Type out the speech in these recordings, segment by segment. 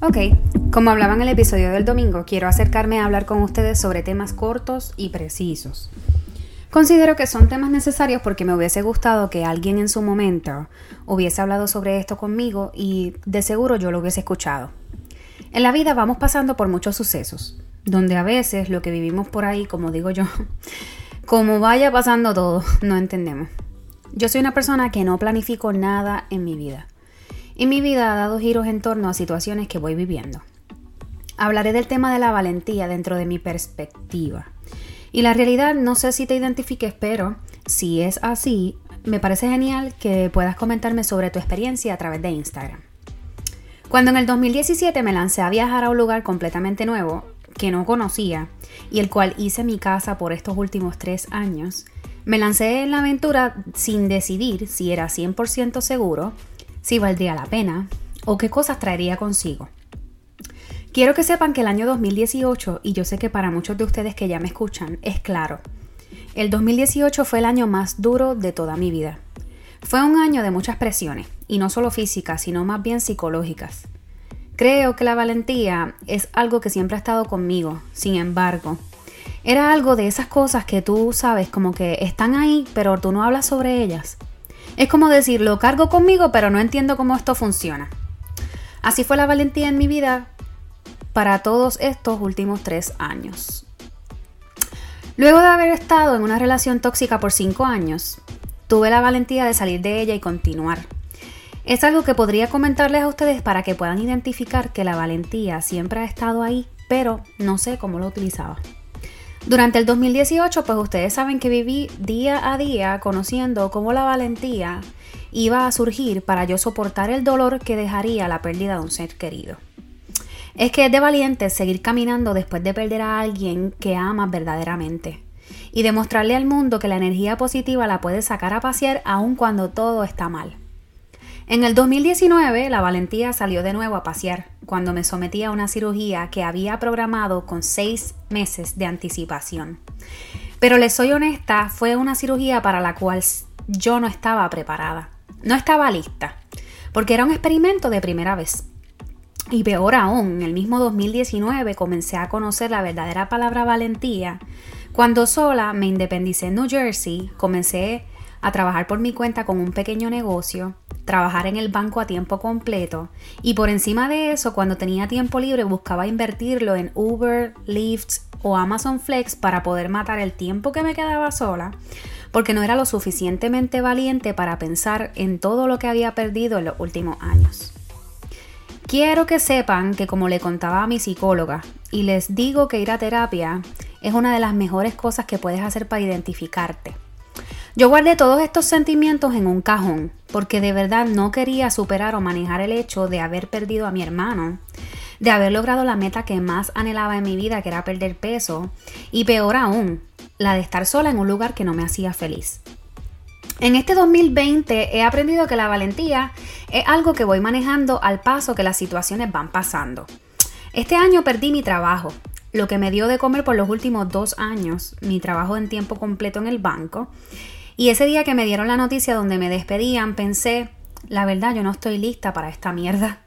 Ok, como hablaba en el episodio del domingo, quiero acercarme a hablar con ustedes sobre temas cortos y precisos. Considero que son temas necesarios porque me hubiese gustado que alguien en su momento hubiese hablado sobre esto conmigo y de seguro yo lo hubiese escuchado. En la vida vamos pasando por muchos sucesos, donde a veces lo que vivimos por ahí, como digo yo, como vaya pasando todo, no entendemos. Yo soy una persona que no planifico nada en mi vida y mi vida ha dado giros en torno a situaciones que voy viviendo. Hablaré del tema de la valentía dentro de mi perspectiva. Y la realidad no sé si te identifiques, pero si es así, me parece genial que puedas comentarme sobre tu experiencia a través de Instagram. Cuando en el 2017 me lancé a viajar a un lugar completamente nuevo, que no conocía, y el cual hice mi casa por estos últimos tres años, me lancé en la aventura sin decidir si era 100% seguro si valdría la pena o qué cosas traería consigo. Quiero que sepan que el año 2018, y yo sé que para muchos de ustedes que ya me escuchan, es claro, el 2018 fue el año más duro de toda mi vida. Fue un año de muchas presiones, y no solo físicas, sino más bien psicológicas. Creo que la valentía es algo que siempre ha estado conmigo, sin embargo, era algo de esas cosas que tú sabes como que están ahí, pero tú no hablas sobre ellas. Es como decir, lo cargo conmigo, pero no entiendo cómo esto funciona. Así fue la valentía en mi vida para todos estos últimos tres años. Luego de haber estado en una relación tóxica por cinco años, tuve la valentía de salir de ella y continuar. Es algo que podría comentarles a ustedes para que puedan identificar que la valentía siempre ha estado ahí, pero no sé cómo lo utilizaba. Durante el 2018, pues ustedes saben que viví día a día conociendo cómo la valentía iba a surgir para yo soportar el dolor que dejaría la pérdida de un ser querido. Es que es de valiente seguir caminando después de perder a alguien que amas verdaderamente y demostrarle al mundo que la energía positiva la puede sacar a pasear aun cuando todo está mal. En el 2019, la valentía salió de nuevo a pasear cuando me sometí a una cirugía que había programado con seis meses de anticipación. Pero les soy honesta, fue una cirugía para la cual yo no estaba preparada. No estaba lista, porque era un experimento de primera vez. Y peor aún, en el mismo 2019 comencé a conocer la verdadera palabra valentía. Cuando sola me independicé en New Jersey, comencé a trabajar por mi cuenta con un pequeño negocio trabajar en el banco a tiempo completo y por encima de eso cuando tenía tiempo libre buscaba invertirlo en Uber, Lyft o Amazon Flex para poder matar el tiempo que me quedaba sola porque no era lo suficientemente valiente para pensar en todo lo que había perdido en los últimos años. Quiero que sepan que como le contaba a mi psicóloga y les digo que ir a terapia es una de las mejores cosas que puedes hacer para identificarte yo guardé todos estos sentimientos en un cajón, porque de verdad no quería superar o manejar el hecho de haber perdido a mi hermano, de haber logrado la meta que más anhelaba en mi vida, que era perder peso, y peor aún, la de estar sola en un lugar que no me hacía feliz. En este 2020 he aprendido que la valentía es algo que voy manejando al paso que las situaciones van pasando. Este año perdí mi trabajo, lo que me dio de comer por los últimos dos años, mi trabajo en tiempo completo en el banco, y ese día que me dieron la noticia donde me despedían, pensé, la verdad, yo no estoy lista para esta mierda.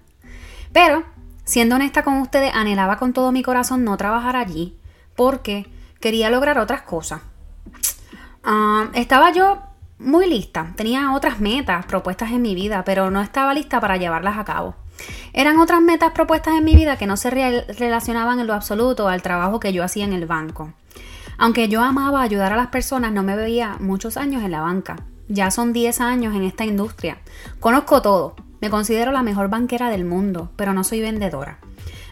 Pero, siendo honesta con ustedes, anhelaba con todo mi corazón no trabajar allí porque quería lograr otras cosas. Ah, estaba yo muy lista, tenía otras metas propuestas en mi vida, pero no estaba lista para llevarlas a cabo. Eran otras metas propuestas en mi vida que no se relacionaban en lo absoluto al trabajo que yo hacía en el banco. Aunque yo amaba ayudar a las personas, no me veía muchos años en la banca. Ya son 10 años en esta industria. Conozco todo. Me considero la mejor banquera del mundo, pero no soy vendedora.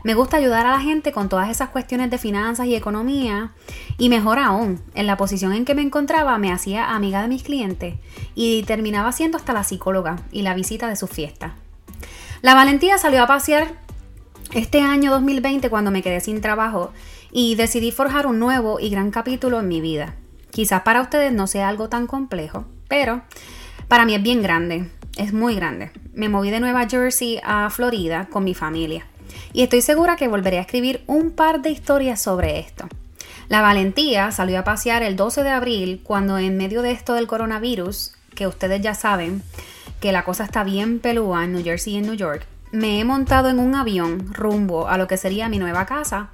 Me gusta ayudar a la gente con todas esas cuestiones de finanzas y economía y mejor aún, en la posición en que me encontraba me hacía amiga de mis clientes y terminaba siendo hasta la psicóloga y la visita de su fiesta. La valentía salió a pasear este año 2020 cuando me quedé sin trabajo y decidí forjar un nuevo y gran capítulo en mi vida. Quizás para ustedes no sea algo tan complejo, pero para mí es bien grande, es muy grande. Me moví de Nueva Jersey a Florida con mi familia y estoy segura que volveré a escribir un par de historias sobre esto. La valentía salió a pasear el 12 de abril cuando en medio de esto del coronavirus, que ustedes ya saben que la cosa está bien pelúa en New Jersey y en New York, me he montado en un avión rumbo a lo que sería mi nueva casa,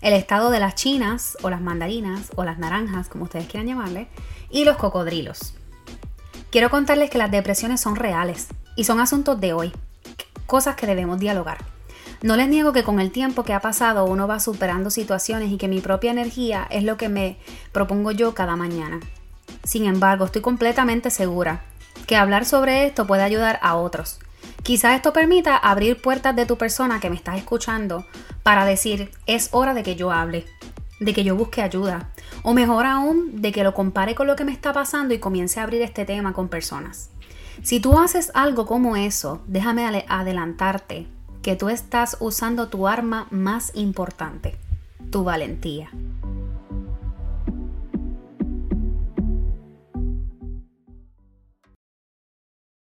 el estado de las chinas o las mandarinas o las naranjas, como ustedes quieran llamarle, y los cocodrilos. Quiero contarles que las depresiones son reales y son asuntos de hoy, cosas que debemos dialogar. No les niego que con el tiempo que ha pasado uno va superando situaciones y que mi propia energía es lo que me propongo yo cada mañana. Sin embargo, estoy completamente segura que hablar sobre esto puede ayudar a otros. Quizás esto permita abrir puertas de tu persona que me estás escuchando para decir, es hora de que yo hable, de que yo busque ayuda, o mejor aún, de que lo compare con lo que me está pasando y comience a abrir este tema con personas. Si tú haces algo como eso, déjame adelantarte que tú estás usando tu arma más importante, tu valentía.